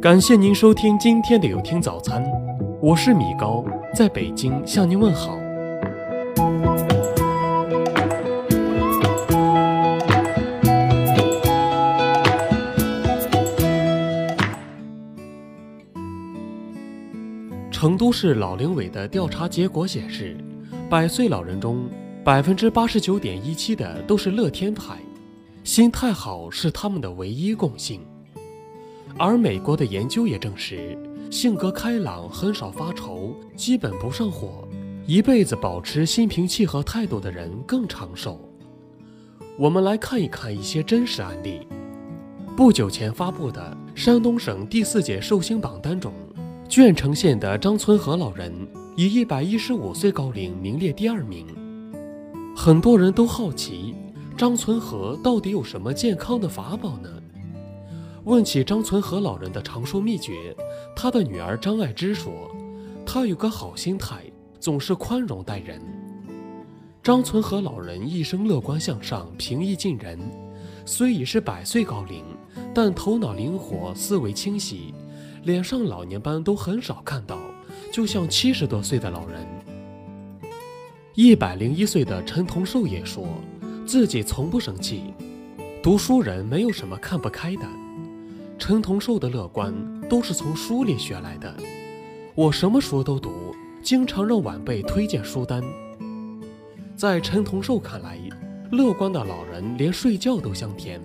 感谢您收听今天的有听早餐，我是米高，在北京向您问好。成都市老龄委的调查结果显示，百岁老人中，百分之八十九点一七的都是乐天派，心态好是他们的唯一共性。而美国的研究也证实，性格开朗、很少发愁、基本不上火、一辈子保持心平气和态度的人更长寿。我们来看一看一些真实案例。不久前发布的山东省第四届寿星榜单中，鄄城县的张存和老人以一百一十五岁高龄名列第二名。很多人都好奇，张存和到底有什么健康的法宝呢？问起张存和老人的长寿秘诀，他的女儿张爱芝说：“他有个好心态，总是宽容待人。”张存和老人一生乐观向上、平易近人，虽已是百岁高龄，但头脑灵活、思维清晰，脸上老年斑都很少看到，就像七十多岁的老人。一百零一岁的陈同寿也说，自己从不生气，读书人没有什么看不开的。陈同寿的乐观都是从书里学来的。我什么书都读，经常让晚辈推荐书单。在陈同寿看来，乐观的老人连睡觉都香甜，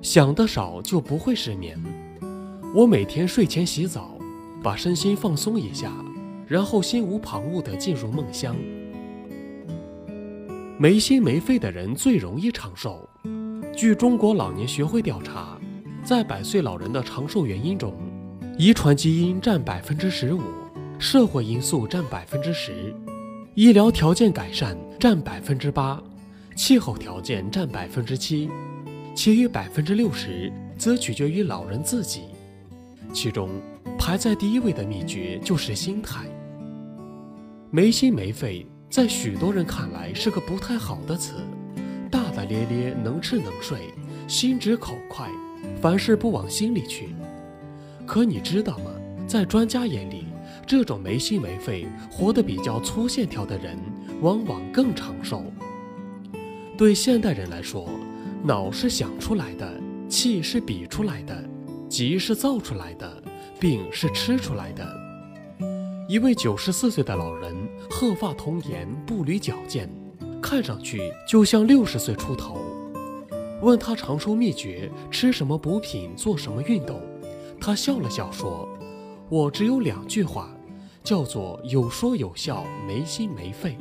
想得少就不会失眠。我每天睡前洗澡，把身心放松一下，然后心无旁骛地进入梦乡。没心没肺的人最容易长寿。据中国老年学会调查。在百岁老人的长寿原因中，遗传基因占百分之十五，社会因素占百分之十，医疗条件改善占百分之八，气候条件占百分之七，其余百分之六十则取决于老人自己。其中排在第一位的秘诀就是心态。没心没肺，在许多人看来是个不太好的词，大大咧咧，能吃能睡，心直口快。凡事不往心里去，可你知道吗？在专家眼里，这种没心没肺、活得比较粗线条的人，往往更长寿。对现代人来说，脑是想出来的，气是比出来的，急是造出来的，病是吃出来的。一位九十四岁的老人，鹤发童颜，步履矫健，看上去就像六十岁出头。问他长寿秘诀，吃什么补品，做什么运动？他笑了笑说：“我只有两句话，叫做有说有笑，没心没肺。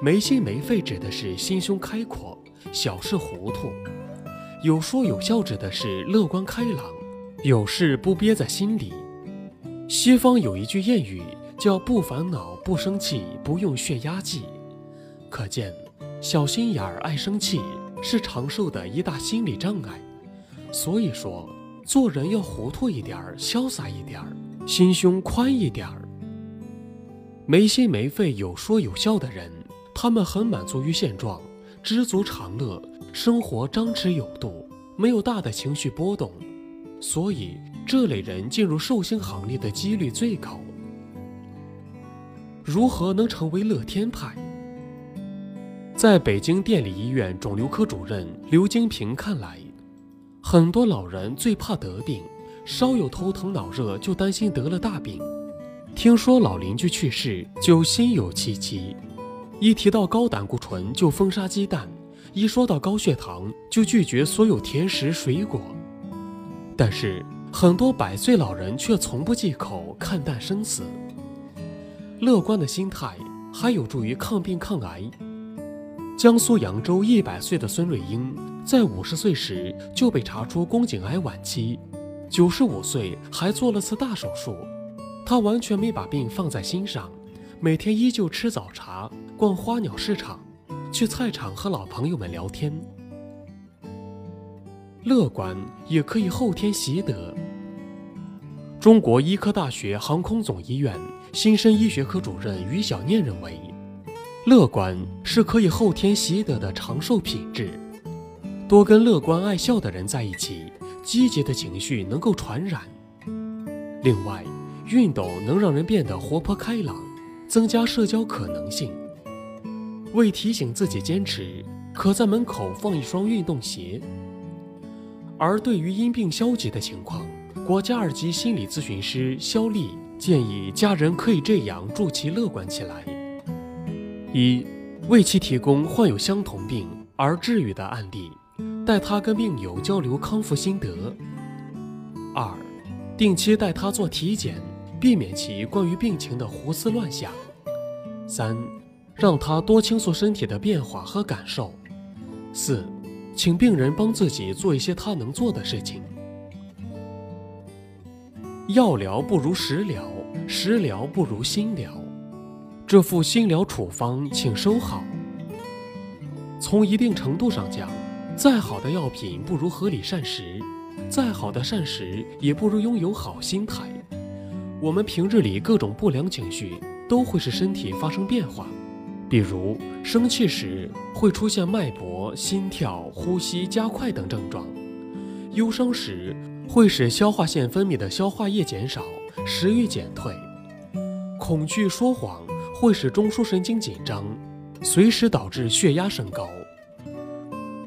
没心没肺指的是心胸开阔，小事糊涂；有说有笑指的是乐观开朗，有事不憋在心里。西方有一句谚语叫‘不烦恼，不生气，不用血压计’，可见小心眼儿，爱生气。”是长寿的一大心理障碍，所以说做人要糊涂一点儿，潇洒一点儿，心胸宽一点儿。没心没肺、有说有笑的人，他们很满足于现状，知足常乐，生活张弛有度，没有大的情绪波动，所以这类人进入寿星行列的几率最高。如何能成为乐天派？在北京电力医院肿瘤科主任刘金平看来，很多老人最怕得病，稍有头疼脑热就担心得了大病，听说老邻居去世就心有戚戚，一提到高胆固醇就封杀鸡蛋，一说到高血糖就拒绝所有甜食水果。但是很多百岁老人却从不忌口，看淡生死。乐观的心态还有助于抗病抗癌。江苏扬州一百岁的孙瑞英，在五十岁时就被查出宫颈癌晚期，九十五岁还做了次大手术。她完全没把病放在心上，每天依旧吃早茶、逛花鸟市场、去菜场和老朋友们聊天。乐观也可以后天习得。中国医科大学航空总医院新生医学科主任于小念认为。乐观是可以后天习得的长寿品质，多跟乐观爱笑的人在一起，积极的情绪能够传染。另外，运动能让人变得活泼开朗，增加社交可能性。为提醒自己坚持，可在门口放一双运动鞋。而对于因病消极的情况，国家二级心理咨询师肖丽建议家人可以这样助其乐观起来：一、为其提供患有相同病而治愈的案例，带他跟病友交流康复心得；二、定期带他做体检，避免其关于病情的胡思乱想；三、让他多倾诉身体的变化和感受；四。请病人帮自己做一些他能做的事情。药疗不如食疗，食疗不如心疗。这副心疗处方请收好。从一定程度上讲，再好的药品不如合理膳食，再好的膳食也不如拥有好心态。我们平日里各种不良情绪都会使身体发生变化。比如生气时会出现脉搏、心跳、呼吸加快等症状；忧伤时会使消化腺分泌的消化液减少，食欲减退；恐惧、说谎会使中枢神经紧张，随时导致血压升高。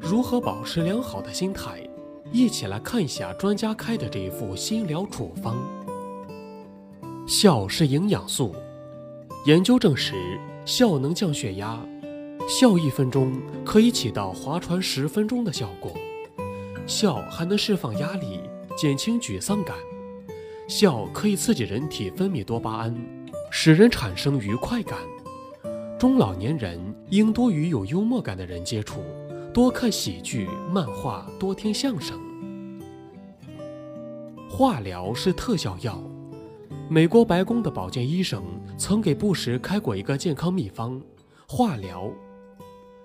如何保持良好的心态？一起来看一下专家开的这一副心疗处方。笑是营养素，研究证实。笑能降血压，笑一分钟可以起到划船十分钟的效果。笑还能释放压力，减轻沮丧感。笑可以刺激人体分泌多巴胺，使人产生愉快感。中老年人应多与有幽默感的人接触，多看喜剧、漫画，多听相声。化疗是特效药。美国白宫的保健医生曾给布什开过一个健康秘方：化疗，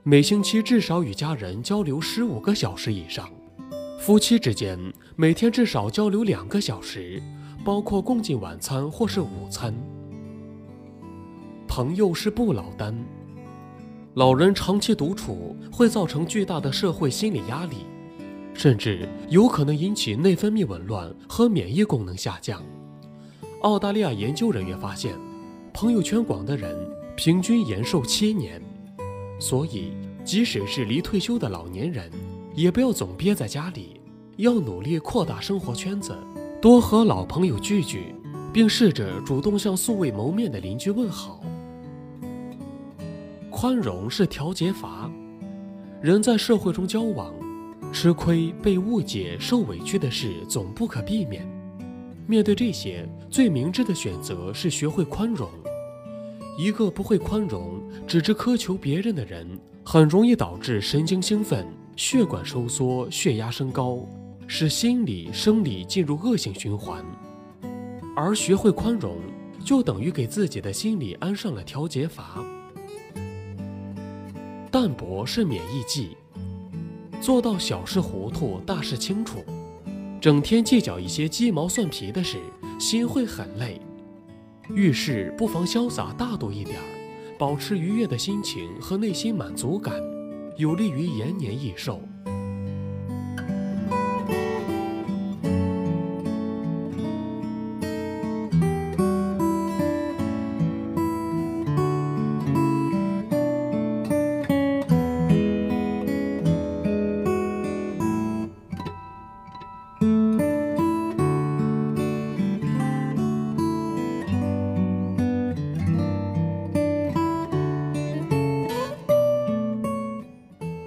每星期至少与家人交流十五个小时以上，夫妻之间每天至少交流两个小时，包括共进晚餐或是午餐。朋友是不老丹，老人长期独处会造成巨大的社会心理压力，甚至有可能引起内分泌紊乱和免疫功能下降。澳大利亚研究人员发现，朋友圈广的人平均延寿七年。所以，即使是离退休的老年人，也不要总憋在家里，要努力扩大生活圈子，多和老朋友聚聚，并试着主动向素未谋面的邻居问好。宽容是调节阀。人在社会中交往，吃亏、被误解、受委屈的事总不可避免。面对这些，最明智的选择是学会宽容。一个不会宽容、只知苛求别人的人，很容易导致神经兴奋、血管收缩、血压升高，使心理、生理进入恶性循环。而学会宽容，就等于给自己的心理安上了调节阀。淡泊是免疫剂，做到小事糊涂，大事清楚。整天计较一些鸡毛蒜皮的事，心会很累。遇事不妨潇洒大度一点儿，保持愉悦的心情和内心满足感，有利于延年益寿。